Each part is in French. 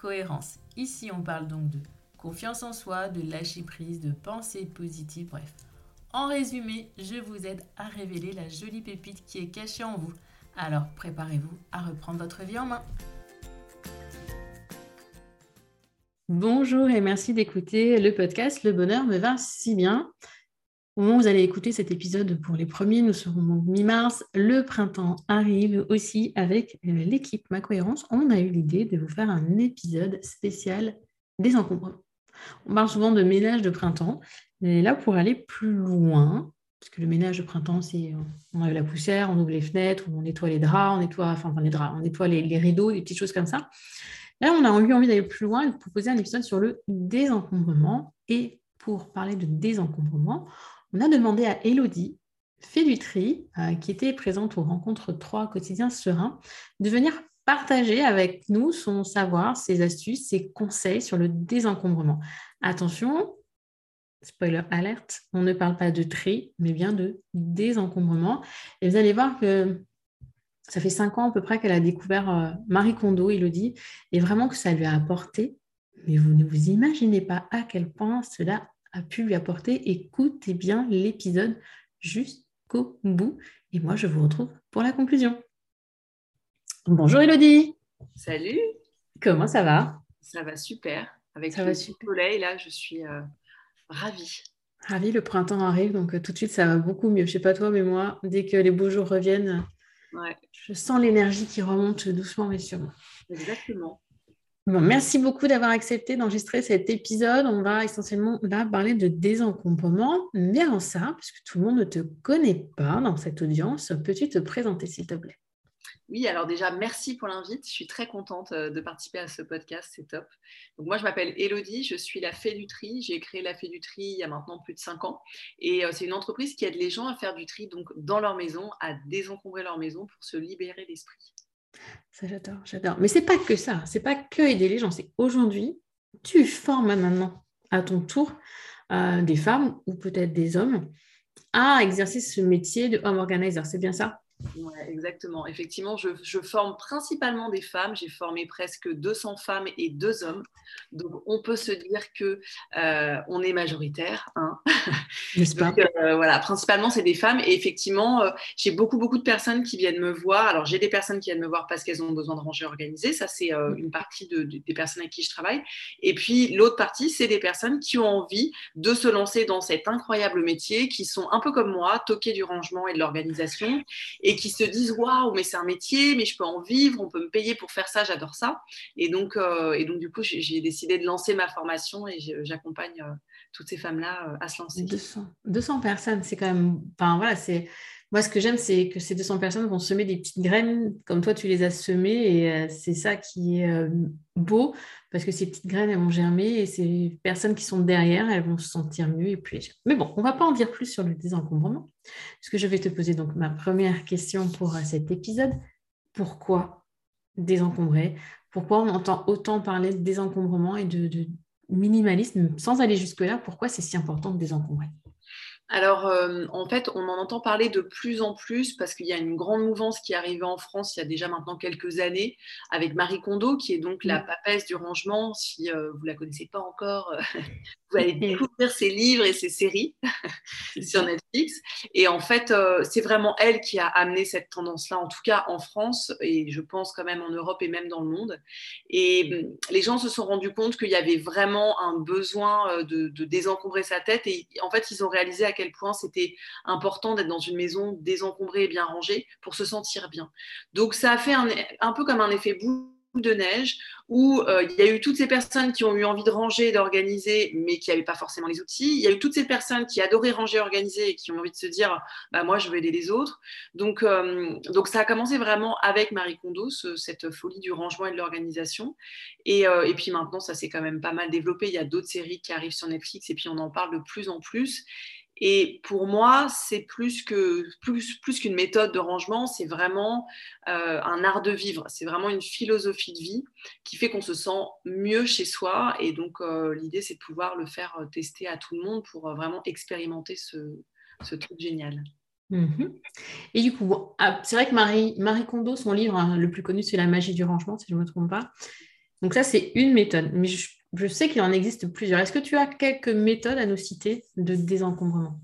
cohérence. Ici, on parle donc de confiance en soi, de lâcher prise, de pensée positive, bref. En résumé, je vous aide à révéler la jolie pépite qui est cachée en vous. Alors préparez-vous à reprendre votre vie en main. Bonjour et merci d'écouter le podcast Le bonheur me va si bien. Au moment où vous allez écouter cet épisode pour les premiers, nous serons mi-mars. Le printemps arrive aussi avec euh, l'équipe Ma Cohérence. On a eu l'idée de vous faire un épisode spécial des encombrements. On parle souvent de ménage de printemps, mais là, pour aller plus loin, parce que le ménage de printemps, c'est on enlève la poussière, on ouvre les fenêtres, on nettoie les draps, on nettoie, les draps, on nettoie les, rideaux, des petites choses comme ça. Là, on a eu envie d'aller plus loin et de proposer un épisode sur le désencombrement. Et pour parler de désencombrement, on a demandé à Elodie, fait du tri, euh, qui était présente aux rencontres 3 quotidiens sereins, de venir partager avec nous son savoir, ses astuces, ses conseils sur le désencombrement. Attention, spoiler alerte, on ne parle pas de tri, mais bien de désencombrement. Et vous allez voir que ça fait cinq ans à peu près qu'elle a découvert euh, Marie Kondo, Elodie, et vraiment que ça lui a apporté, mais vous ne vous imaginez pas à quel point cela a pu lui apporter. Écoutez bien l'épisode jusqu'au bout. Et moi, je vous retrouve pour la conclusion. Bonjour Elodie. Salut. Comment ça va? Ça va super. Avec ça le soleil, là, je suis euh, ravie. Ravie, le printemps arrive, donc euh, tout de suite, ça va beaucoup mieux. Je sais pas toi, mais moi, dès que les beaux jours reviennent, je sens l'énergie qui remonte doucement mais sûrement. Exactement merci beaucoup d'avoir accepté d'enregistrer cet épisode. On va essentiellement là parler de désencombrement. Mais avant ça, puisque tout le monde ne te connaît pas dans cette audience, peux-tu te présenter s'il te plaît? Oui, alors déjà, merci pour l'invite. Je suis très contente euh, de participer à ce podcast, c'est top. Donc moi, je m'appelle Elodie, je suis la Fée du Tri. J'ai créé la Fée du Tri il y a maintenant plus de 5 ans. Et euh, c'est une entreprise qui aide les gens à faire du tri donc dans leur maison, à désencombrer leur maison pour se libérer l'esprit. Ça, j'adore, j'adore. Mais c'est pas que ça, c'est pas que aider les gens, c'est aujourd'hui, tu formes maintenant à ton tour euh, des femmes ou peut-être des hommes à exercer ce métier de home organizer. C'est bien ça? Exactement. Effectivement, je, forme principalement des femmes. J'ai formé presque 200 femmes et deux hommes. Donc, on peut se dire que euh, on est majoritaire. Hein Donc, euh, voilà, principalement, c'est des femmes. Et effectivement, euh, j'ai beaucoup, beaucoup de personnes qui viennent me voir. Alors, j'ai des personnes qui viennent me voir parce qu'elles ont besoin de ranger organisé. Ça, c'est mm. une partie des personnes avec qui je travaille. Et puis, l'autre partie, c'est des personnes qui ont envie de se lancer dans cet incroyable métier, qui sont un peu comme moi, toquées du rangement et de l'organisation et qui se disent waouh, mais c'est un métier, mais je peux en vivre, on peut me payer pour faire ça, j'adore ça. Et donc, euh, et donc du coup, j'ai décidé de lancer ma formation et j'accompagne euh, toutes ces femmes-là euh, à se lancer. 200, 200 personnes, c'est quand même. Enfin voilà, c'est moi, ce que j'aime, c'est que ces 200 personnes vont semer des petites graines comme toi, tu les as semées. Et euh, c'est ça qui est euh, beau, parce que ces petites graines, elles vont germer et ces personnes qui sont derrière, elles vont se sentir mieux et légères. Mais bon, on ne va pas en dire plus sur le désencombrement, parce que je vais te poser donc ma première question pour cet épisode. Pourquoi désencombrer? Pourquoi on entend autant parler de désencombrement et de minimalisme sans aller jusque-là Pourquoi c'est si important de désencombrer? Alors, euh, en fait, on en entend parler de plus en plus parce qu'il y a une grande mouvance qui est arrivée en France il y a déjà maintenant quelques années avec Marie Kondo, qui est donc la papesse du rangement. Si euh, vous ne la connaissez pas encore, euh, vous allez découvrir ses livres et ses séries sur Netflix. Et en fait, c'est vraiment elle qui a amené cette tendance-là, en tout cas en France, et je pense quand même en Europe et même dans le monde. Et hum, les gens se sont rendus compte qu'il y avait vraiment un besoin de, de, désencombrer sa tête. Et en fait, ils ont réalisé à quel point c'était important d'être dans une maison désencombrée et bien rangée pour se sentir bien. Donc ça a fait un, peu comme un effet boule de neige où euh, il y a eu toutes ces personnes qui ont eu envie de ranger, d'organiser, mais qui n'avaient pas forcément les outils. Il y a eu toutes ces personnes qui adoraient ranger, organiser et qui ont envie de se dire, bah, moi, je veux aider les autres. Donc, euh, donc ça a commencé vraiment avec Marie Kondo, cette folie du rangement et de l'organisation. Euh, et, puis maintenant, ça s'est quand même pas mal développé. Il y a d'autres séries qui arrivent sur Netflix et puis on en parle de plus en plus. Et pour moi, c'est plus que plus, qu'une méthode de rangement, c'est vraiment euh, un art de vivre. C'est vraiment une philosophie de vie qui fait qu'on se sent mieux chez soi. Et donc, euh, l'idée, c'est de pouvoir le faire euh, tester à tout le monde pour vraiment expérimenter ce, truc génial. Mhm. Et du coup, ah, c'est vrai que Marie, Marie son livre hein, le plus connu, c'est La magie du rangement, si je ne me trompe pas. Donc ça, c'est une méthode. Mais je je sais qu'il en existe plusieurs. Est-ce que tu as quelques méthodes à nous citer de désencombrement?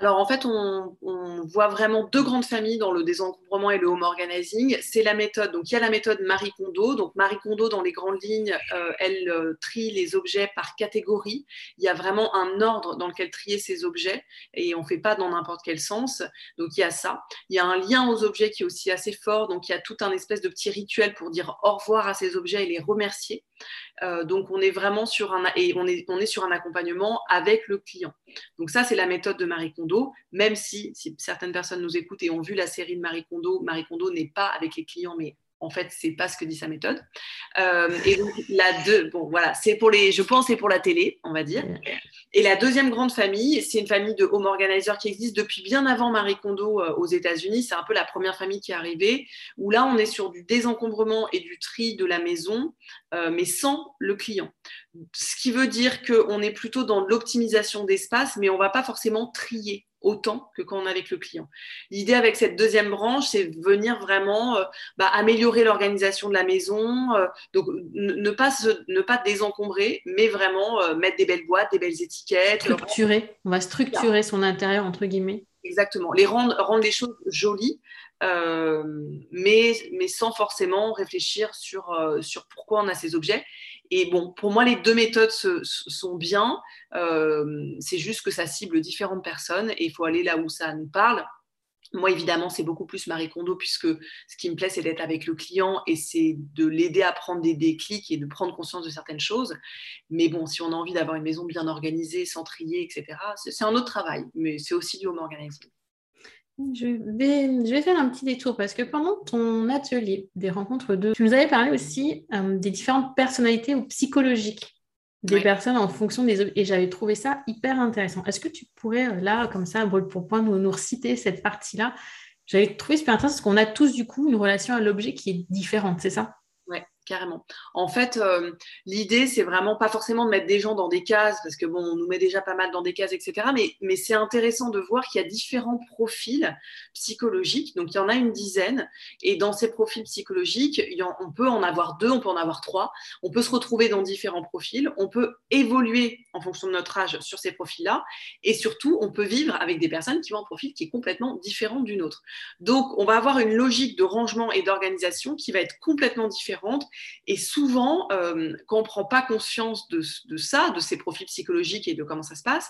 Alors en fait, on, voit vraiment deux grandes familles dans le désencombrement et le home organizing. C'est la méthode, donc il y a la méthode Marie Kondo. Donc Marie Kondo, dans les grandes lignes, euh, elle euh, trie les objets par catégorie. Il y a vraiment un ordre dans lequel trier ces objets et on ne fait pas dans n'importe quel sens. Donc il y a ça. Il y a un lien aux objets qui est aussi assez fort. Donc il y a tout un espèce de petit rituel pour dire au revoir à ces objets et les remercier. Euh, donc on est vraiment sur un et on est, sur un accompagnement avec le client. Donc ça c'est la méthode de Marie Kondo, même si, si certaines personnes nous écoutent et ont vu la série de Marie Kondo, Marie Kondo n'est pas avec les clients mais en fait, c'est pas ce que dit sa méthode. Euh, et donc, la deux, bon, voilà, c'est pour les, je pense, c'est pour la télé, on va dire. Et la deuxième grande famille, c'est une famille de home organizers qui existe depuis bien avant Marie Kondo euh, aux États-Unis. C'est un peu la première famille qui est arrivée, où là, on est sur du désencombrement et du tri de la maison, euh, mais sans le client. Ce qui veut dire qu'on est plutôt dans l'optimisation d'espace, mais on va pas forcément trier autant que quand on est avec le client. L'idée avec cette deuxième branche, c'est venir vraiment euh, bah, améliorer l'organisation de la maison, euh, donc ne pas, ne pas désencombrer, mais vraiment euh, mettre des belles boîtes, des belles étiquettes. Structurer, on va structurer son intérieur, entre guillemets. Exactement, les rendre, rendre les choses jolies, mais, mais sans forcément réfléchir sur, sur pourquoi on a ces objets. Et bon, pour moi, les deux méthodes sont bien. Euh, c'est juste que ça cible différentes personnes et il faut aller là où ça nous parle. Moi, évidemment, c'est beaucoup plus Marie Kondo puisque ce qui me plaît, c'est d'être avec le client et c'est de l'aider à prendre des déclics et de prendre conscience de certaines choses. Mais bon, si on a envie d'avoir une maison bien organisée, trier, etc., c'est un autre travail, mais c'est aussi du home organizing. Je vais, je vais faire un petit détour parce que pendant ton atelier des rencontres de, tu nous avais parlé aussi euh, des différentes personnalités ou psychologiques des personnes en fonction des et j'avais trouvé ça hyper intéressant. Est-ce que tu pourrais euh, là comme ça pour point nous, nous reciter cette partie-là J'avais trouvé super intéressant parce qu'on a tous du coup une relation à l'objet qui est différente, c'est ça? Carrément. En fait, euh, l'idée, c'est vraiment pas forcément de mettre des gens dans des cases, parce que bon, on nous met déjà pas mal dans des cases, etc. Mais, mais c'est intéressant de voir qu'il y a différents profils psychologiques. Donc, il y en a une dizaine. Et dans ces profils psychologiques, on peut en avoir deux, on peut en avoir trois. On peut se retrouver dans différents profils. On peut évoluer en fonction de notre âge sur ces profils-là. Et surtout, on peut vivre avec des personnes qui ont un profil qui est complètement différent d'une autre. Donc, on va avoir une logique de rangement et d'organisation qui va être complètement différente et souvent, euh, quand on ne prend pas conscience de, ça, de ces profils psychologiques et de comment ça se passe,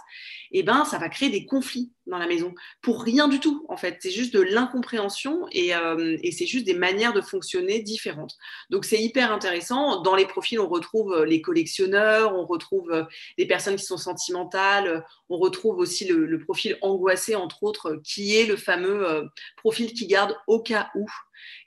eh ben, ça va créer des conflits dans la maison. Pour rien du tout, en fait. C'est juste de l'incompréhension et, euh, c'est juste des manières de fonctionner différentes. Donc, c'est hyper intéressant. Dans les profils, on retrouve euh, les collectionneurs, on retrouve les personnes qui sont sentimentales, on retrouve aussi le profil angoissé, entre autres, qui est le fameux profil qui garde au cas où.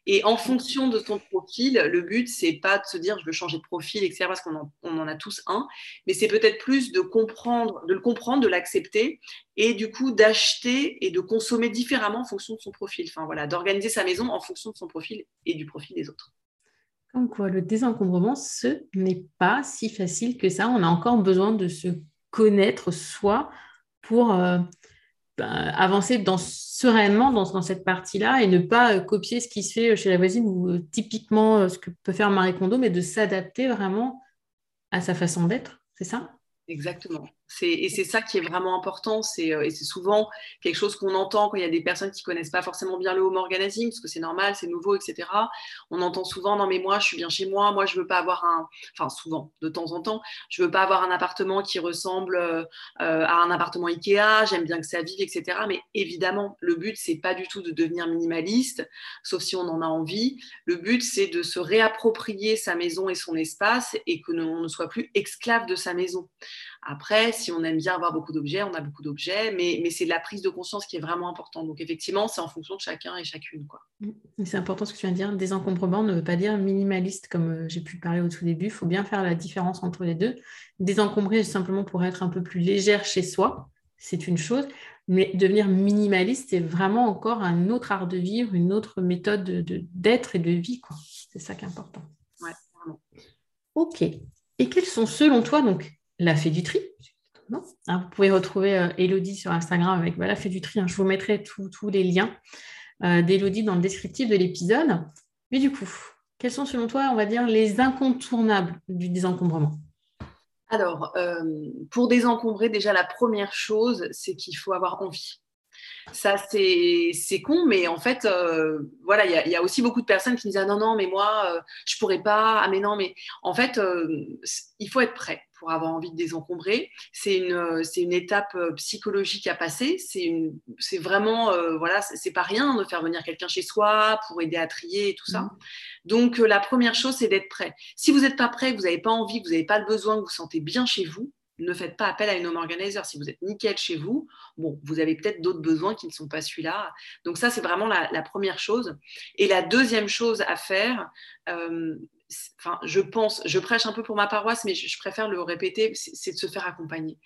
Et en fonction de ton profil, le but, c'est pas de se dire je veux changer de profil, etc., parce qu'on en, a tous un, mais c'est peut-être plus de comprendre, de le comprendre, de l'accepter, et du coup d'acheter et de consommer différemment en fonction de son profil. Enfin voilà, d'organiser sa maison en fonction de son profil et du profil des autres. Comme quoi, le désencombrement, ce n'est pas si facile que ça. On a encore besoin de se connaître soi pour euh, avancer dans, sereinement dans, cette partie-là et ne pas euh, copier ce qui se fait chez la voisine ou euh, typiquement euh, ce que peut faire Marie Kondo, mais de s'adapter vraiment à sa façon d'être, c'est ça? Exactement. Et c'est ça qui est vraiment important. C'est, euh, et c'est souvent quelque chose qu'on entend quand il y a des personnes qui connaissent pas forcément bien le home organizing, parce que c'est normal, c'est nouveau, etc. On entend souvent, non mais moi, je suis bien chez moi, moi, je veux pas avoir un, enfin souvent, de temps en temps, je veux pas avoir un appartement qui ressemble euh, à un appartement Ikea, j'aime bien que ça vive, etc. Mais évidemment, le but, c'est pas du tout de devenir minimaliste, sauf si on en a envie. Le but, c'est de se réapproprier sa maison et son espace et que l'on ne soit plus esclave de sa maison. Après, si on aime bien avoir beaucoup d'objets, on a beaucoup d'objets, mais, mais c'est la prise de conscience qui est vraiment importante. Donc effectivement, c'est en fonction de chacun et chacune. Quoi. Mmh. C'est important ce que tu viens de dire. Désencombrement ne veut pas dire minimaliste, comme euh, j'ai pu parler au tout début. Il faut bien faire la différence entre les deux. Désencombrer simplement pour être un peu plus légère chez soi, c'est une chose. Mais devenir minimaliste, c'est vraiment encore un autre art de vivre, une autre méthode d'être et de vie. C'est ça qui est important. Ouais, vraiment. Ok. Et quels sont selon toi donc la fée du tri hein, Vous pouvez retrouver euh, Elodie sur Instagram avec bah, la fée du tri. Hein. je vous mettrai tous les liens euh, d'Elodie dans le descriptif de l'épisode. Mais du coup, quels sont selon toi, on va dire, les incontournables du désencombrement? Alors, euh, pour désencombrer, déjà, la première chose, c'est qu'il faut avoir envie. Ça, c'est con, mais en fait, euh, voilà, il y, a aussi beaucoup de personnes qui me disent Ah non, non, mais moi, euh, je pourrais pas. Ah, mais non, mais en fait, il faut être prêt pour avoir envie de désencombrer. C'est une, c'est une étape psychologique à passer. C'est vraiment, voilà, c'est pas rien de faire venir quelqu'un chez soi pour aider à trier et tout ça. Mmh. Donc, la première chose, c'est d'être prêt. Si vous n'êtes pas prêt, que vous n'avez pas envie, que vous n'avez pas le besoin, que vous vous sentez bien chez vous, ne faites pas appel à une home organizer. Si vous êtes nickel chez vous, bon, vous avez peut-être d'autres besoins qui ne sont pas celui-là. Donc ça, c'est vraiment la, première chose. Et la deuxième chose à faire, euh, enfin, je pense, je prêche un peu pour ma paroisse, mais je, préfère le répéter, c'est de se faire accompagner.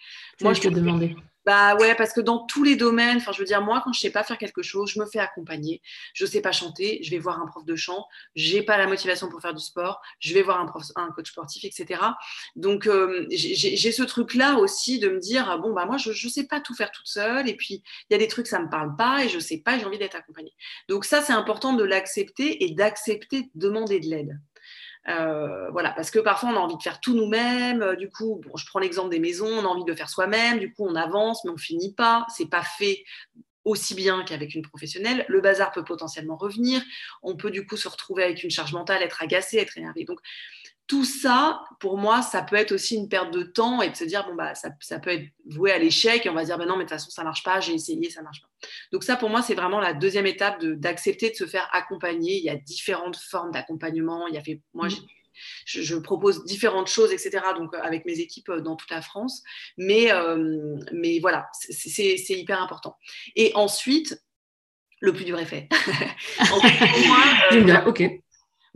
Moi, je te demandais. Bah ouais, parce que dans tous les domaines, enfin, je veux dire, moi, quand je sais pas faire quelque chose, je me fais accompagner. Je sais pas chanter, je vais voir un prof de chant. J'ai pas la motivation pour faire du sport, je vais voir un, prof, un coach sportif, etc. Donc, euh, j'ai ce truc-là aussi de me dire, bon, bah moi, je, je sais pas tout faire toute seule. Et puis, il y a des trucs, ça me parle pas et je sais pas, j'ai envie d'être accompagnée. Donc, ça, c'est important de l'accepter et d'accepter de demander de l'aide. Euh, voilà, parce que parfois on a envie de faire tout nous-mêmes. Euh, du coup, bon, je prends l'exemple des maisons, on a envie de faire soi-même. Du coup, on avance, mais on finit pas. C'est pas fait aussi bien qu'avec une professionnelle. Le bazar peut potentiellement revenir. On peut du coup se retrouver avec une charge mentale, être agacé, être énervé. Donc, tout ça, pour moi, ça peut être aussi une perte de temps et de se dire, bon, bah, ça, ça peut être voué à l'échec et on va se dire, ben non, mais de toute façon, ça marche pas, j'ai essayé, ça marche pas. Donc ça, pour moi, c'est vraiment la deuxième étape d'accepter de, se faire accompagner. Il y a différentes formes d'accompagnement. Il y a fait, moi, mmh. je, propose différentes choses, etc. Donc euh, avec mes équipes euh, dans toute la France. Mais, euh, mais voilà, c'est hyper important. Et ensuite, le plus dur est fait. moi, ok.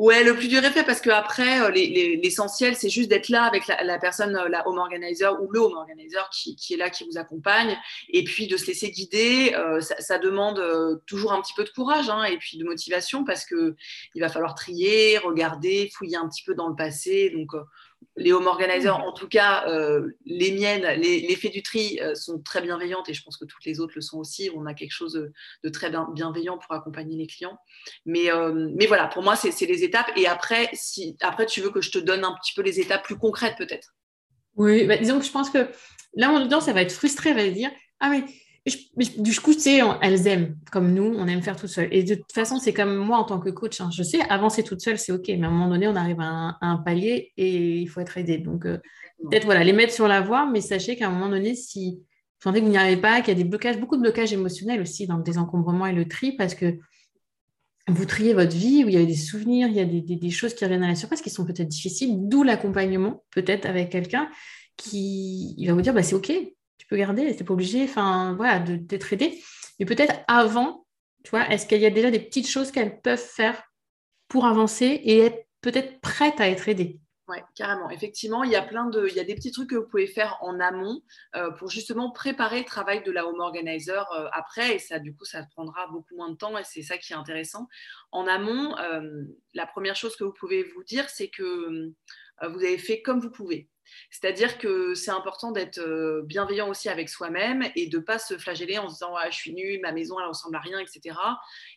Ouais, le plus dur est fait parce qu'après, euh, l'essentiel, c'est juste d'être là avec la, personne, euh, la home organizer ou le home organizer qui, est là, qui vous accompagne, et puis de se laisser guider. Euh, ça, demande toujours un petit peu de courage hein, et puis de motivation parce qu'il va falloir trier, regarder, fouiller un petit peu dans le passé. Donc, les home organizers, mmh. en tout cas, euh, les miennes, les, les du tri euh, sont très bienveillantes et je pense que toutes les autres le sont aussi. On a quelque chose de, très bienveillant pour accompagner les clients. Mais, euh, mais voilà, pour moi, c'est les étapes. Et après, si après, tu veux que je te donne un petit peu les étapes plus concrètes, peut-être? Oui, bah, disons que je pense que là, mon audience, ça va être frustrée, elle va dire Ah, mais du coup, tu sais, elles aiment, comme nous, on aime faire tout seul. Et de toute façon, c'est comme moi en tant que coach. Hein. je sais, avancer toute seule, c'est OK. Mais à un moment donné, on arrive à un, palier et il faut être aidé. Donc, euh, peut-être voilà, les mettre sur la voie, mais sachez qu'à un moment donné, si vous sentez que vous n'y arrivez pas, qu'il y a des blocages, beaucoup de blocages émotionnels aussi dans le désencombrement et le tri, parce que vous triez votre vie, où il y a des souvenirs, il y a des, des choses qui reviennent à la surface qui sont peut-être difficiles, d'où l'accompagnement, peut-être avec quelqu'un qui il va vous dire bah, c'est OK, garder, c'est pas obligé, enfin, voilà, d'être aidé. Mais peut-être avant, tu vois, est-ce qu'il y a déjà des petites choses qu'elles peuvent faire pour avancer et être peut-être prêtes à être aidées? Oui, carrément. Effectivement, il y a plein de, il y a des petits trucs que vous pouvez faire en amont euh, pour justement préparer le travail de la home organizer euh, après. Et ça, du coup, ça prendra beaucoup moins de temps et c'est ça qui est intéressant. En amont, euh, la première chose que vous pouvez vous dire, c'est que vous avez fait comme vous pouvez. C'est-à-dire que c'est important d'être euh, bienveillant aussi avec soi-même et de ne pas se flageller en se disant je suis nulle, ma maison elle ressemble à rien, etc.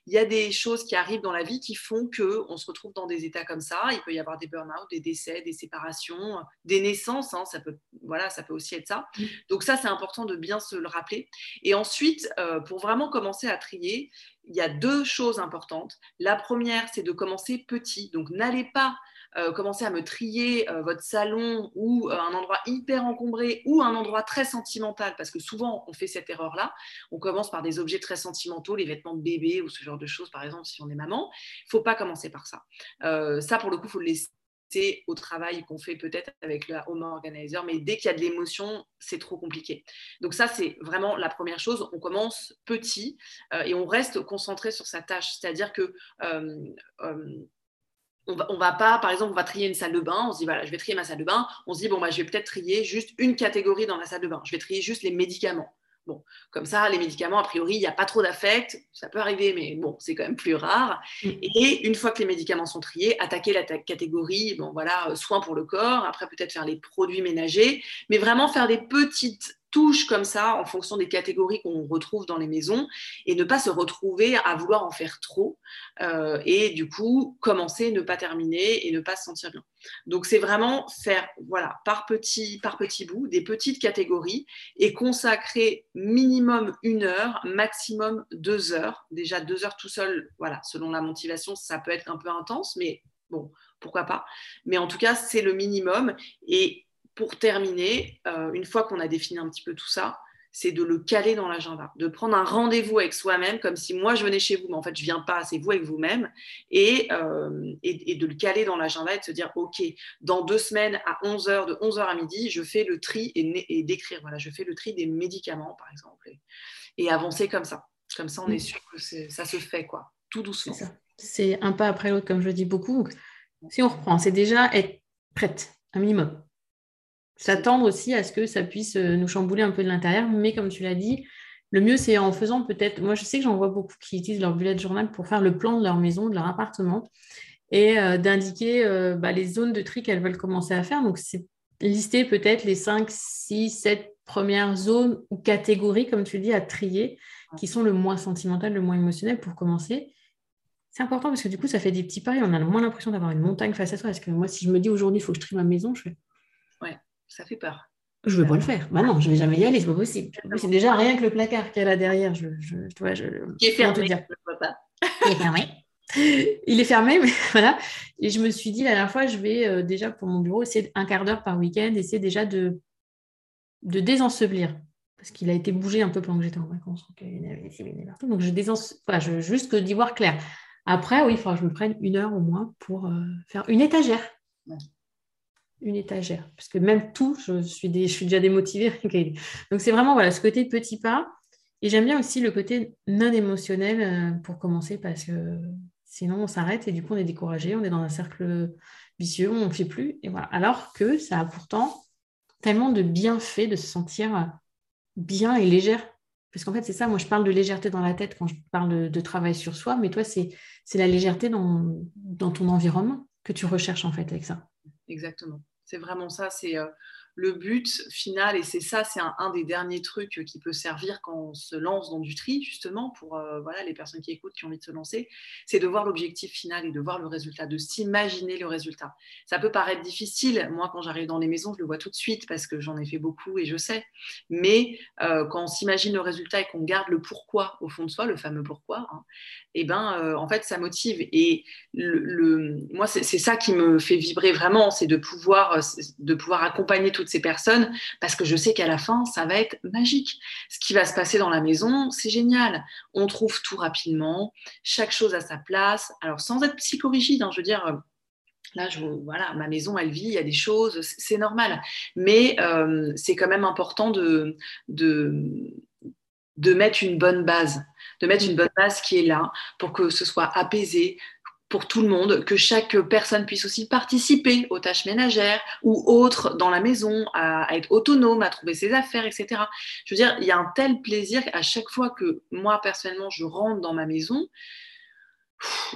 Il y a des choses qui arrivent dans la vie qui font qu'on se retrouve dans des états comme ça. Il peut y avoir des burn-out, des décès, des séparations, des naissances. Hein, ça, peut, voilà, ça peut aussi être ça. Donc ça, c'est important de bien se le rappeler. Et ensuite, euh, pour vraiment commencer à trier, il y a deux choses importantes. La première, c'est de commencer petit. Donc n'allez pas euh, commencer à me trier euh, votre salon ou euh, un endroit hyper encombré ou un endroit très sentimental, parce que souvent on fait cette erreur-là. On commence par des objets très sentimentaux, les vêtements de bébé ou ce genre de choses, par exemple, si on est maman. Il ne faut pas commencer par ça. ça, pour le coup, il faut le laisser au travail qu'on fait peut-être avec le home organizer, mais dès qu'il y a de l'émotion, c'est trop compliqué. Donc ça, c'est vraiment la première chose. On commence petit et on reste concentré sur sa tâche. C'est-à-dire que on va, va pas, par exemple, on va trier une salle de bain, on se dit, voilà, je vais trier ma salle de bain, on se dit, bon, bah, je vais peut-être trier juste une catégorie dans la salle de bain, je vais trier juste les médicaments. Bon, comme ça, les médicaments, a priori, il n'y a pas trop d'affect, ça peut arriver, mais bon, c'est quand même plus rare. Mm. Et une fois que les médicaments sont triés, attaquer la catégorie, bon, voilà, soins pour le corps, après peut-être faire les produits ménagers, mais vraiment faire des petites touche comme ça en fonction des catégories qu'on retrouve dans les maisons et ne pas se retrouver à vouloir en faire trop euh, et du coup commencer, ne pas terminer et ne pas se sentir bien. Donc c'est vraiment faire voilà par petits par petits bouts des petites catégories et consacrer minimum une heure, maximum deux heures. Déjà deux heures tout seul, voilà selon la motivation ça peut être un peu intense mais bon pourquoi pas. Mais en tout cas c'est le minimum et pour terminer, euh, une fois qu'on a défini un petit peu tout ça, c'est de le caler dans l'agenda, de prendre un rendez-vous avec soi-même, comme si moi je venais chez vous, mais en fait je viens pas, c'est vous avec vous-même, et, euh, et, de le caler dans l'agenda et de se dire, ok, dans deux semaines à 11h, de 11h à midi, je fais le tri et, d'écrire, voilà, je fais le tri des médicaments, par exemple, et, avancer comme ça. Comme ça, on est sûr que ça se fait, quoi, tout doucement. C'est un pas après l'autre, comme je le dis beaucoup. si on reprend, c'est déjà être prête, un minimum s'attendre aussi à ce que ça puisse euh, nous chambouler un peu de l'intérieur. Mais comme tu l'as dit, le mieux, c'est en faisant peut-être. Moi, je sais que j'en vois beaucoup qui utilisent leur bullet journal pour faire le plan de leur maison, de leur appartement et euh, d'indiquer euh, bah, les zones de tri qu'elles veulent commencer à faire. Donc, c'est lister peut-être les 5, 6, 7 premières zones ou catégories, comme tu dis, à trier, qui sont le moins sentimental, le moins émotionnel pour commencer. C'est important parce que du coup, ça fait des petits et on a moins l'impression d'avoir une montagne face à soi. Parce que moi, si je me dis aujourd'hui, il faut que je trie ma maison, je fais ça fait peur. Je ne vais pas le faire. Bah non, je ne vais jamais y aller, c'est pas possible. C'est déjà rien que le placard qu'il y a derrière. Je, je, je, Qui est fermé. Il est fermé. Il est fermé, mais voilà. Et je me suis dit la dernière fois, je vais euh, déjà pour mon bureau essayer un quart d'heure par week-end, essayer déjà de, de désensevelir. Parce qu'il a été bougé un peu pendant que j'étais en vacances. Donc, il Donc, je désense... Enfin, je, juste d'y voir clair. Après, oui, il faudra que je me prenne une heure au moins pour euh, faire une étagère une étagère. Parce que même tout, je suis, je suis déjà démotivée. Donc c'est vraiment voilà, ce côté petit pas. Et j'aime bien aussi le côté non émotionnel euh, pour commencer parce que sinon on s'arrête et du coup on est découragé, on est dans un cercle vicieux, on ne fait plus. Et voilà. Alors que ça a pourtant tellement de bienfaits de se sentir bien et légère. Parce qu'en fait, c'est ça, moi je parle de légèreté dans la tête quand je parle de, travail sur soi, mais toi, c'est la légèreté dans, dans ton environnement que tu recherches en fait avec ça. Exactement. C'est vraiment ça. C'est euh, le but final, et c'est ça, c'est un, des derniers trucs qui peut servir quand on se lance dans du tri, justement, pour euh, voilà, les personnes qui écoutent, qui ont envie de se lancer, c'est de voir l'objectif final et de voir le résultat, de s'imaginer le résultat. Ça peut paraître difficile, moi quand j'arrive dans les maisons, je le vois tout de suite parce que j'en ai fait beaucoup et je sais, mais euh, quand on s'imagine le résultat et qu'on garde le pourquoi au fond de soi, le fameux pourquoi, hein, eh ben, euh, en fait, ça motive. Et moi, c'est ça qui me fait vibrer vraiment, c'est de pouvoir, accompagner tout ces personnes parce que je sais qu'à la fin, ça va être magique. Ce qui va se passer dans la maison, c'est génial. On trouve tout rapidement, chaque chose à sa place. Alors, sans être psychorigide, hein, je veux dire. Euh, là, je, voilà, ma maison, elle vit, il y a des choses, c'est normal. Mais euh, c'est quand même important de, de mettre une bonne base, de mettre une bonne base qui est là pour que ce soit apaisé, pour tout le monde, que chaque personne puisse aussi participer aux tâches ménagères ou autres dans la maison, à, être autonome, à trouver ses affaires, etc. Je veux dire, il y a un tel plaisir à chaque fois que moi, personnellement, je rentre dans ma maison,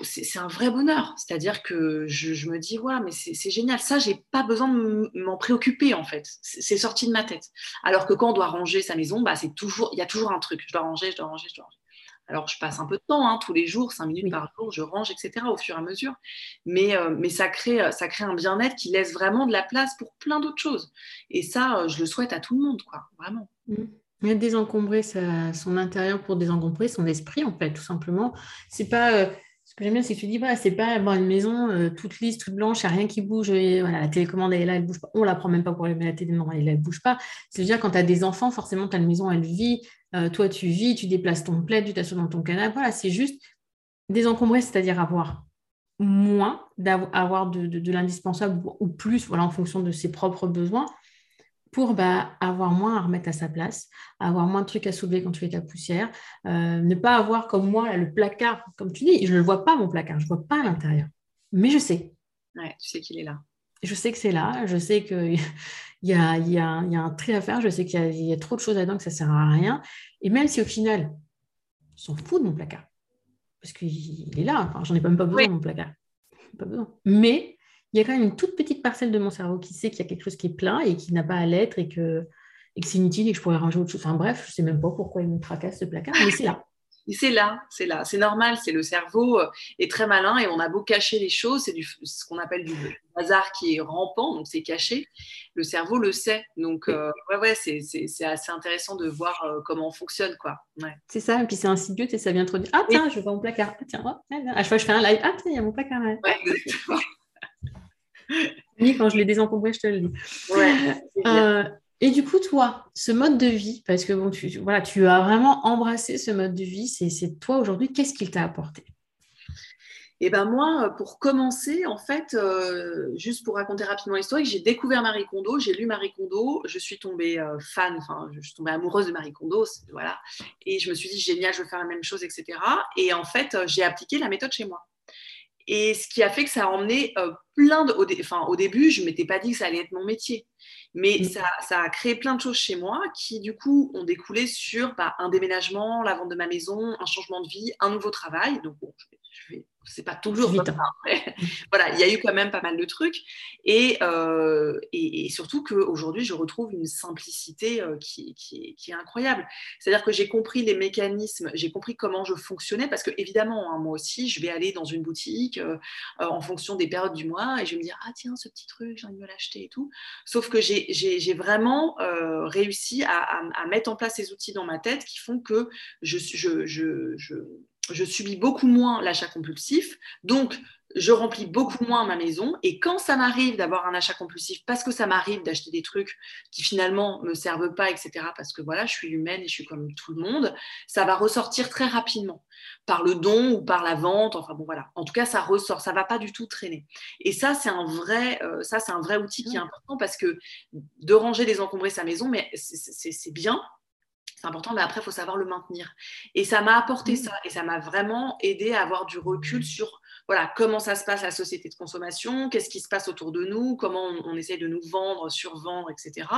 c'est un vrai bonheur. C'est-à-dire que je, me dis, ouais, mais c'est génial. Ça, j'ai pas besoin de m'en préoccuper, en fait. C'est sorti de ma tête. Alors que quand on doit ranger sa maison, bah, c'est toujours, il y a toujours un truc. Je dois ranger, je dois ranger, je dois ranger. Alors, je passe un peu de temps, hein, tous les jours, cinq minutes par jour, je range, etc., au fur et à mesure. Mais, euh, mais ça, crée, ça crée un bien-être qui laisse vraiment de la place pour plein d'autres choses. Et ça, euh, je le souhaite à tout le monde, quoi, vraiment. Mmh. Désencombrer son intérieur pour désencombrer son esprit, en fait, tout simplement. C'est pas. Euh, que j'aime bien, c'est que tu dis, c'est pas avoir une maison euh, toute lisse, toute blanche, il n'y a rien qui bouge. voilà, la télécommande, elle est là, elle bouge pas. On la prend même pas pour la télé, là, elle bouge pas. C'est-à-dire, quand tu as des enfants, forcément, ta maison, elle vit. Euh, toi, tu vis, tu déplaces ton plaid, tu t'assois dans ton canapé. Voilà, c'est juste désencombrer, c'est-à-dire avoir moins, d'avoir de, de l'indispensable ou plus, voilà, en fonction de ses propres besoins pour bah, avoir moins à remettre à sa place, avoir moins de trucs à soulever quand tu fais ta poussière, euh, ne pas avoir comme moi le placard, comme tu dis, je ne le vois pas mon placard, je ne vois pas à l'intérieur, mais je sais. Ouais, tu sais qu'il est là. Je sais que c'est là, je sais qu'il y a, y, a, y a un tri à faire, je sais qu'il y, a trop de choses là-dedans que ça ne sert à rien, et même si au final, on s'en fout de mon placard, parce qu'il est là, enfin, j'en ai même pas besoin de mon placard, pas besoin. Mais il y a quand même une toute petite parcelle de mon cerveau qui sait qu'il y a quelque chose qui est plein et qui n'a pas à l'être et que, et que c'est inutile et que je pourrais ranger autre chose. Enfin bref, je ne sais même pas pourquoi il me tracasse ce placard, mais c'est là. C'est là, c'est là, c'est normal, c'est le cerveau euh, est très malin et on a beau cacher les choses, c'est ce qu'on appelle du hasard qui est rampant, donc c'est caché. Le cerveau le sait, donc euh, ouais, ouais, c'est assez intéressant de voir euh, comment on fonctionne, quoi. C'est ça, et puis c'est insidieux, et ça vient trop dire Ah tiens, je vois mon placard, ah, tiens, oh, à chaque fois je fais un live, ah tiens, il y a mon placard. Ouais, exactement. Oui, quand je l'ai désencombré, je te le dis. Euh, et du coup, toi, ce mode de vie, parce que bon, tu, voilà, tu as vraiment embrassé ce mode de vie, c'est toi aujourd'hui, qu'est-ce qu'il t'a apporté? Et ben moi, pour commencer, en fait, euh, juste pour raconter rapidement l'histoire, j'ai découvert Marie Kondo, j'ai lu Marie Kondo, je suis tombée euh, fan, enfin, je suis tombée amoureuse de Marie Kondo, voilà, et je me suis dit génial, je veux faire la même chose, etc. Et en fait, j'ai appliqué la méthode chez moi. Et ce qui a fait que ça a emmené euh, plein de. Au, enfin, au début, je ne m'étais pas dit que ça allait être mon métier. Mais mm. ça, ça, a créé plein de choses chez moi qui, du coup, ont découlé sur bah, un déménagement, la vente de ma maison, un changement de vie, un nouveau travail. Donc, bon, je vais c'est pas toujours vite. voilà, il y a eu quand même pas mal de trucs. Et, euh, et, surtout qu'aujourd'hui, je retrouve une simplicité euh, qui, qui, est incroyable. C'est-à-dire que j'ai compris les mécanismes, j'ai compris comment je fonctionnais, parce que évidemment, hein, moi aussi, je vais aller dans une boutique euh, en fonction des périodes du mois et je vais me dire, ah tiens, ce petit truc, j'ai envie de me l'acheter et tout. Sauf que j'ai vraiment réussi à, à, mettre en place ces outils dans ma tête qui font que je, je, je, je je subis beaucoup moins l'achat compulsif, donc je remplis beaucoup moins ma maison. Et quand ça m'arrive d'avoir un achat compulsif, parce que ça m'arrive d'acheter des trucs qui finalement ne me servent pas, etc., parce que voilà, je suis humaine et je suis comme tout le monde, ça va ressortir très rapidement par le don ou par la vente. Enfin bon, voilà. En tout cas, ça ressort, ça va pas du tout traîner. Et ça, c'est un vrai, euh, ça, c'est un vrai outil qui est important parce que de ranger, désencombrer sa maison, mais c'est bien c'est important, mais après, il faut savoir le maintenir. Et ça m'a apporté mmh. ça, et ça m'a vraiment aidé à avoir du recul sur voilà, comment ça se passe la société de consommation, qu'est-ce qui se passe autour de nous, comment on, essaie de nous vendre, survendre, etc.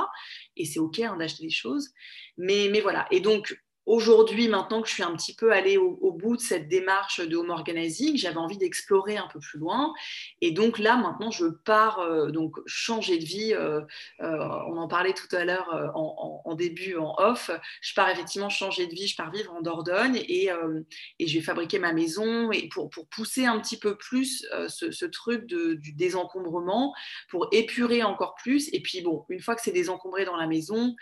Et c'est OK hein, d'acheter des choses. Mais, mais voilà. Et donc, aujourd'hui, maintenant que je suis un petit peu allée au, bout de cette démarche de home organizing, j'avais envie d'explorer un peu plus loin. Et donc là, maintenant, je pars euh, donc changer de vie. Euh, euh, on en parlait tout à l'heure en, début, en off. Je pars effectivement changer de vie. Je pars vivre en Dordogne et, et je vais fabriquer ma maison et pour, pour pousser un petit peu plus ce, truc du désencombrement, pour épurer encore plus. Et puis bon, une fois que c'est désencombré dans la maison,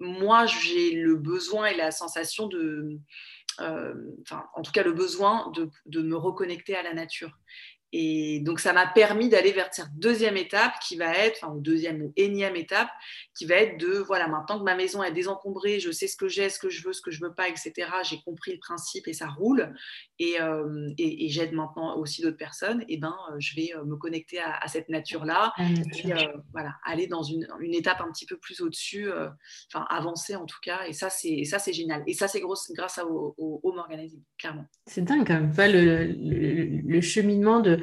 moi, j'ai le besoin et la sensation de, euh, enfin, en tout cas, le besoin de, de, me reconnecter à la nature. Et donc, ça m'a permis d'aller vers cette deuxième étape qui va être, enfin, ou deuxième ou énième étape, qui va être de, voilà, maintenant que ma maison est désencombrée, je sais ce que j'ai, ce que je veux, ce que je veux pas, etc. J'ai compris le principe et ça roule. Et, euh, et, j'aide maintenant aussi d'autres personnes. Et ben, euh, je vais euh, me connecter à, cette nature-là. et voilà, aller dans une, une, étape un petit peu plus au-dessus, enfin, avancer en tout cas. Et ça, c'est, ça, c'est génial. Et ça, c'est grâce au, au home organizing, clairement. C'est dingue quand même. le, le, le cheminement de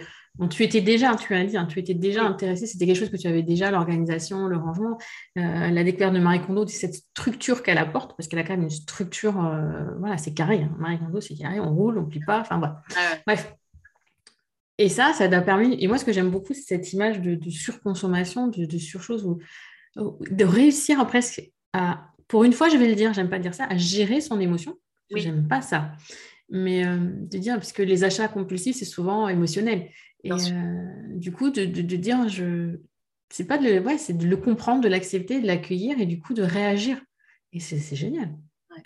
tu étais déjà, tu as dit, hein, tu étais déjà intéressé, c'était quelque chose que tu avais déjà, l'organisation, le rangement. Euh, la découverte de Marie Kondo, c'est cette structure qu'elle apporte, parce qu'elle a quand même une structure, euh, voilà, c'est carré. Hein. Marie Kondo, c'est carré, on roule, on ne plie pas, enfin voilà. Bref, Et ça, ça a permis. Et moi, ce que j'aime beaucoup, c'est cette image de, surconsommation, de, de surchose, de réussir presque à, pour une fois, je vais le dire, j'aime pas dire ça, à gérer son émotion. Je J'aime pas ça. Mais euh, de dire, parce que les achats compulsifs, c'est souvent émotionnel. Et euh, du coup, de, de, dire, je, c'est pas de le, ouais, c'est de le comprendre, de l'accepter, de l'accueillir et du coup de réagir. Et c'est génial.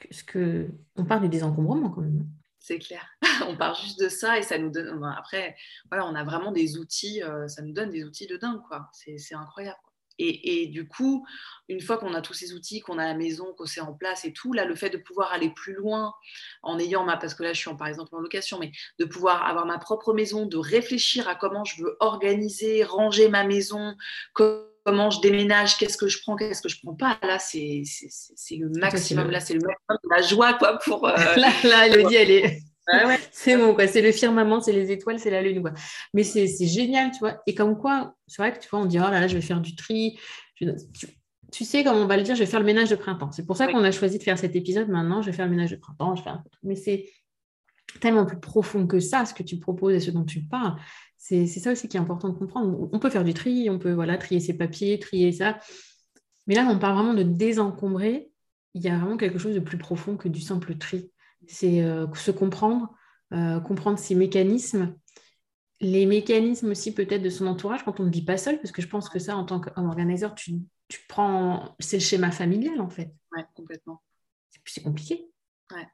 Parce que on parle des désencombrements quand même. C'est clair. on parle juste de ça et ça nous donne. Après, voilà, on a vraiment des outils. Euh, ça nous donne des outils de dingue, quoi. C'est incroyable. Et, du coup, une fois qu'on a tous ces outils, qu'on a la maison, qu'on c'est en place et tout, là, le fait de pouvoir aller plus loin en ayant ma, parce que là, je suis par exemple en location, mais de pouvoir avoir ma propre maison, de réfléchir à comment je veux organiser, ranger ma maison, comment je déménage, qu'est-ce que je prends, qu'est-ce que je prends pas. Là, c'est le maximum. Là, c'est le maximum de la joie, quoi, pour. Euh, là, là, Elodie, elle est. C'est bon, quoi. C'est le firmament, c'est les étoiles, c'est la lune, quoi. Mais c'est génial, tu vois. Et comme quoi, c'est vrai que tu vois, on dit, oh là là, je vais faire du tri. Tu, sais, comme on va le dire, je vais faire le ménage de printemps. C'est pour ça qu'on a choisi de faire cet épisode maintenant. Je vais faire le ménage de printemps. Je Mais c'est tellement plus profond que ça, ce que tu proposes et ce dont tu parles. C'est ça aussi qui est important de comprendre. On peut faire du tri, on peut voilà, trier ses papiers, trier ça. Mais là, on parle vraiment de désencombrer. Il y a vraiment quelque chose de plus profond que du simple tri c'est euh, se comprendre, euh, comprendre ses mécanismes, les mécanismes aussi peut-être de son entourage quand on ne vit pas seul, parce que je pense que ça, en tant qu'organisateur, tu, tu prends, c'est le schéma familial en fait. Oui, complètement. C'est compliqué. Ouais.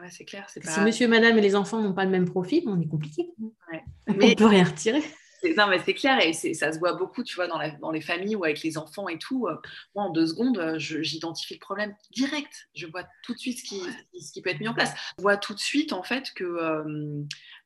Ouais, c'est clair. Si monsieur, madame et les enfants n'ont pas le même profil, on est compliqué. Ouais. Mais... On peut rien retirer. Non, mais c'est clair et ça se voit beaucoup, tu vois, dans, dans, les familles ou avec les enfants et tout. Euh, moi, en deux secondes, euh, j'identifie le problème direct. Je vois tout de suite ce qui, ce qui, peut être mis en place. On voit tout de suite, en fait, que euh,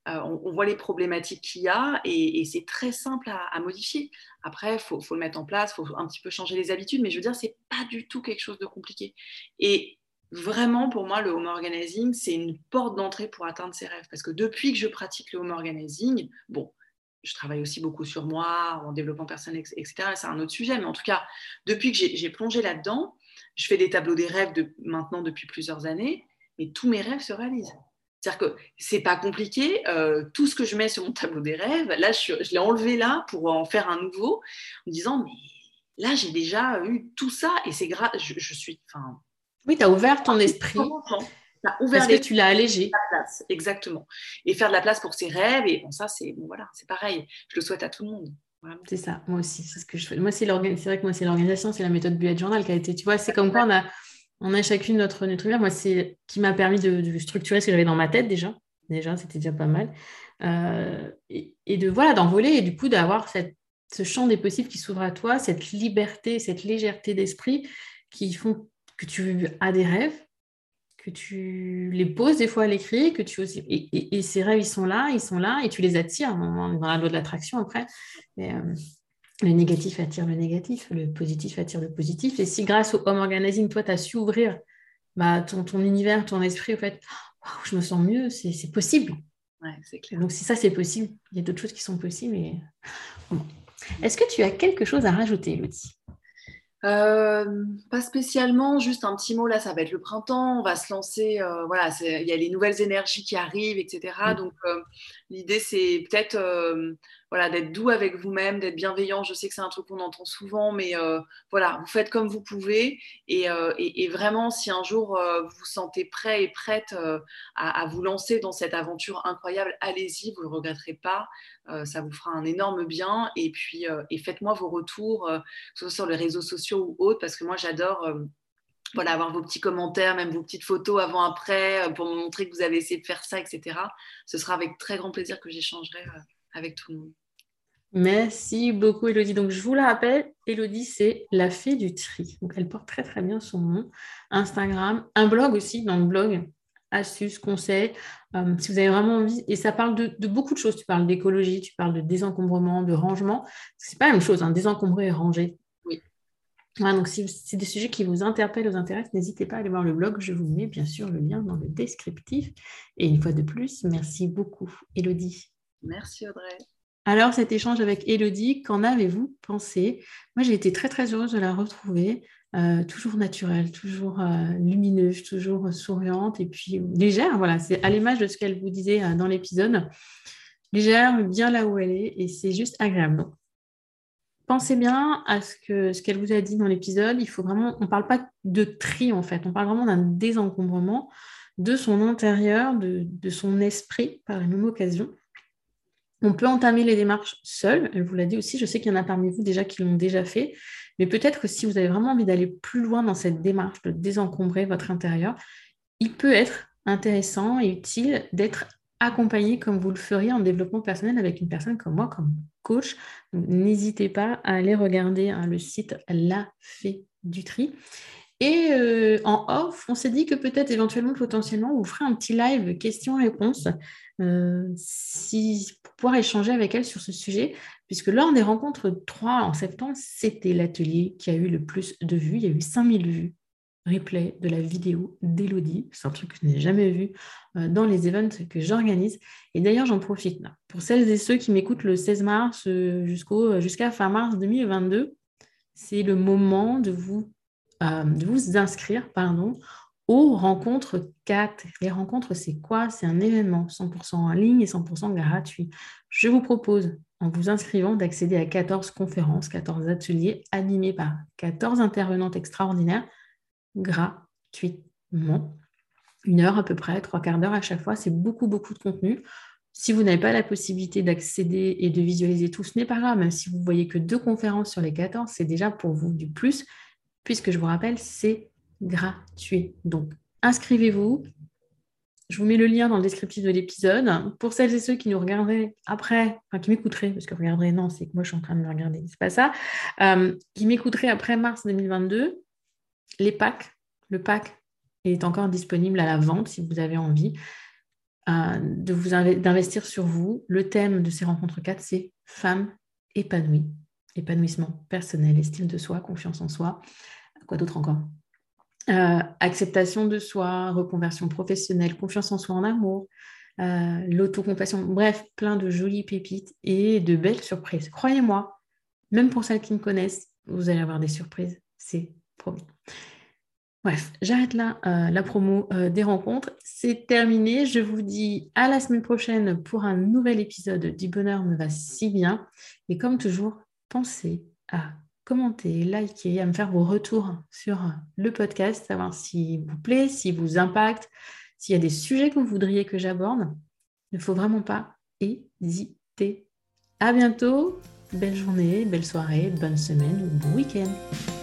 on, voit les problématiques qu'il y a et, c'est très simple à, modifier. Après, il faut, faut, le mettre en place, il faut un petit peu changer les habitudes, mais je veux dire, c'est pas du tout quelque chose de compliqué. Et vraiment, pour moi, le home organizing, c'est une porte d'entrée pour atteindre ses rêves. Parce que depuis que je pratique le home organizing, bon, je travaille aussi beaucoup sur moi, en développement personnel, etc. C'est un autre sujet. Mais en tout cas, depuis que j'ai plongé là-dedans, je fais des tableaux des rêves de, maintenant depuis plusieurs années, mais tous mes rêves se réalisent. C'est-à-dire que c'est pas compliqué. Euh, tout ce que je mets sur mon tableau des rêves, là, je, l'ai enlevé là pour en faire un nouveau, en disant, mais là, j'ai déjà eu tout ça et c'est grave. Je, je, suis. Oui, tu as ouvert ton esprit. Parce que tu l'as allégé. place, exactement. Et faire de la place pour ses rêves. Et bon, ça, c'est bon, voilà, c'est pareil. Je le souhaite à tout le monde. C'est ça, moi aussi, c'est ce que je fais. Moi, c'est vrai que moi, c'est l'organisation, c'est la méthode Bullet Journal qui a été, tu vois, c'est comme quoi on a, on a chacune notre, notre univers. Moi, c'est qui m'a permis de, structurer ce que j'avais dans ma tête déjà. Déjà, c'était déjà pas mal. Euh, et, de, voilà, d'envoler et du coup, d'avoir ce champ des possibles qui s'ouvre à toi, cette liberté, cette légèreté d'esprit qui font que tu as des rêves, que tu les poses des fois à l'écrit, que tu aussi. Et, ces rêves, ils sont là, ils sont là, et tu les attires. On est dans la loi de l'attraction après. Euh, le négatif attire le négatif, le positif attire le positif. Et si grâce au home organizing, toi, tu as su ouvrir bah, ton, ton, univers, ton esprit, au fait, je me sens mieux, c'est possible. Ouais, clair. Donc si ça, c'est possible, il y a d'autres choses qui sont possibles. Et... Est-ce que tu as quelque chose à rajouter, Elodie? Euh, pas spécialement, juste un petit mot là, ça va être le printemps, on va se lancer, euh, voilà, il y a les nouvelles énergies qui arrivent, etc. Mm. Donc euh, l'idée c'est peut-être d'être doux avec vous-même, d'être bienveillant. Je sais que c'est un truc qu'on entend souvent, mais voilà, vous faites comme vous pouvez. Et, et, vraiment, si un jour vous vous sentez prêt et prête à, à, vous lancer dans cette aventure incroyable, allez-y, vous ne le regretterez pas. ça vous fera un énorme bien. Et puis, et faites-moi vos retours, que ce soit sur les réseaux sociaux ou autres, parce que moi, j'adore voilà, avoir vos petits commentaires, même vos petites photos avant-après, pour me montrer que vous avez essayé de faire ça, etc. Ce sera avec très grand plaisir que j'échangerai avec tout le monde. Merci beaucoup, Elodie. Donc, je vous la rappelle, Elodie, c'est la fée du tri. Donc, elle porte très, très bien son nom. Instagram, un blog aussi, dans le blog, astuces, conseils. Euh, si vous avez vraiment envie, et ça parle de, beaucoup de choses. Tu parles d'écologie, tu parles de désencombrement, de rangement. C'est pas la même chose, hein, désencombrer et ranger. Oui. donc, si c'est des sujets qui vous interpellent, vous intéressent, n'hésitez pas à aller voir le blog. Je vous mets bien sûr le lien dans le descriptif. Et une fois de plus, merci beaucoup, Elodie. Merci Audrey. Alors, cet échange avec Elodie, qu'en avez-vous pensé? Moi, j'ai été très, très heureuse de la retrouver. Euh, toujours naturelle, toujours euh, lumineuse, toujours souriante et puis légère. Voilà, c'est à l'image de ce qu'elle vous disait euh, dans l'épisode. légère, bien là où elle est, et c'est juste agréable. Pensez bien à ce qu'elle vous a dit dans l'épisode. Il faut vraiment, on ne parle pas de tri en fait, on parle vraiment d'un désencombrement de son intérieur, de, de, son esprit par la même occasion. On peut entamer les démarches seul, elle vous l'a dit aussi, je sais qu'il y en a parmi vous déjà qui l'ont déjà fait, mais peut-être que si vous avez vraiment envie d'aller plus loin dans cette démarche de désencombrer votre intérieur, il peut être intéressant et utile d'être accompagné comme vous le feriez en développement personnel avec une personne comme moi, comme coach. N'hésitez pas à aller regarder hein, le site La Fée du Tri. Et euh, en off, on s'est dit que peut-être éventuellement, potentiellement, vous ferez un petit live questions-réponses euh, si, pouvoir échanger avec elle sur ce sujet, puisque lors des rencontres 3 en septembre, c'était l'atelier qui a eu le plus de vues. Il y a eu 5000 vues replay de la vidéo d'Elodie. C'est un truc que je n'ai jamais vu euh, dans les events que j'organise. Et d'ailleurs, j'en profite pour celles et ceux qui m'écoutent le 16 mars jusqu'au, jusqu'à fin mars 2022. C'est le moment de vous euh, de vous inscrire pardon, aux rencontres 4. Les rencontres, c'est quoi? C'est un événement 100% en ligne et 100% gratuit. Je vous propose, en vous inscrivant, d'accéder à 14 conférences, 14 ateliers animés par 14 intervenantes extraordinaires gratuitement. Une heure à peu près, trois quarts d'heure à chaque fois. C'est beaucoup, beaucoup de contenu. Si vous n'avez pas la possibilité d'accéder et de visualiser tout, ce n'est pas grave. Même si vous voyez que deux conférences sur les 14, c'est déjà pour vous du plus puisque je vous rappelle, c'est gratuit. Donc, inscrivez-vous. Je vous mets le lien dans le descriptif de l'épisode. Pour celles et ceux qui nous regarderaient après, enfin qui m'écouteraient, parce que regarderaient, non, c'est que moi je suis en train de me regarder, c'est pas ça, euh, qui m'écouteraient après mars 2022, les packs, le pack est encore disponible à la vente si vous avez envie euh, d'investir sur vous. Le thème de ces rencontres 4, c'est femmes épanouies, épanouissement personnel, estime de soi, confiance en soi. Quoi d'autre encore? Euh, Acceptation de soi, reconversion professionnelle, confiance en soi en amour, euh, l'autocompassion, bref, plein de jolies pépites et de belles surprises. Croyez-moi, même pour celles qui me connaissent, vous allez avoir des surprises, c'est promis. Bref, j'arrête là euh, la promo des rencontres. C'est terminé. Je vous dis à la semaine prochaine pour un nouvel épisode du bonheur me va si bien. Et comme toujours, pensez à commenter, liker, à me faire vos retours sur le podcast, savoir s'il vous plaît, s'il vous impacte, s'il y a des sujets que vous voudriez que j'aborde. Il ne faut vraiment pas hésiter. À bientôt, belle journée, belle soirée, bonne semaine ou bon week-end.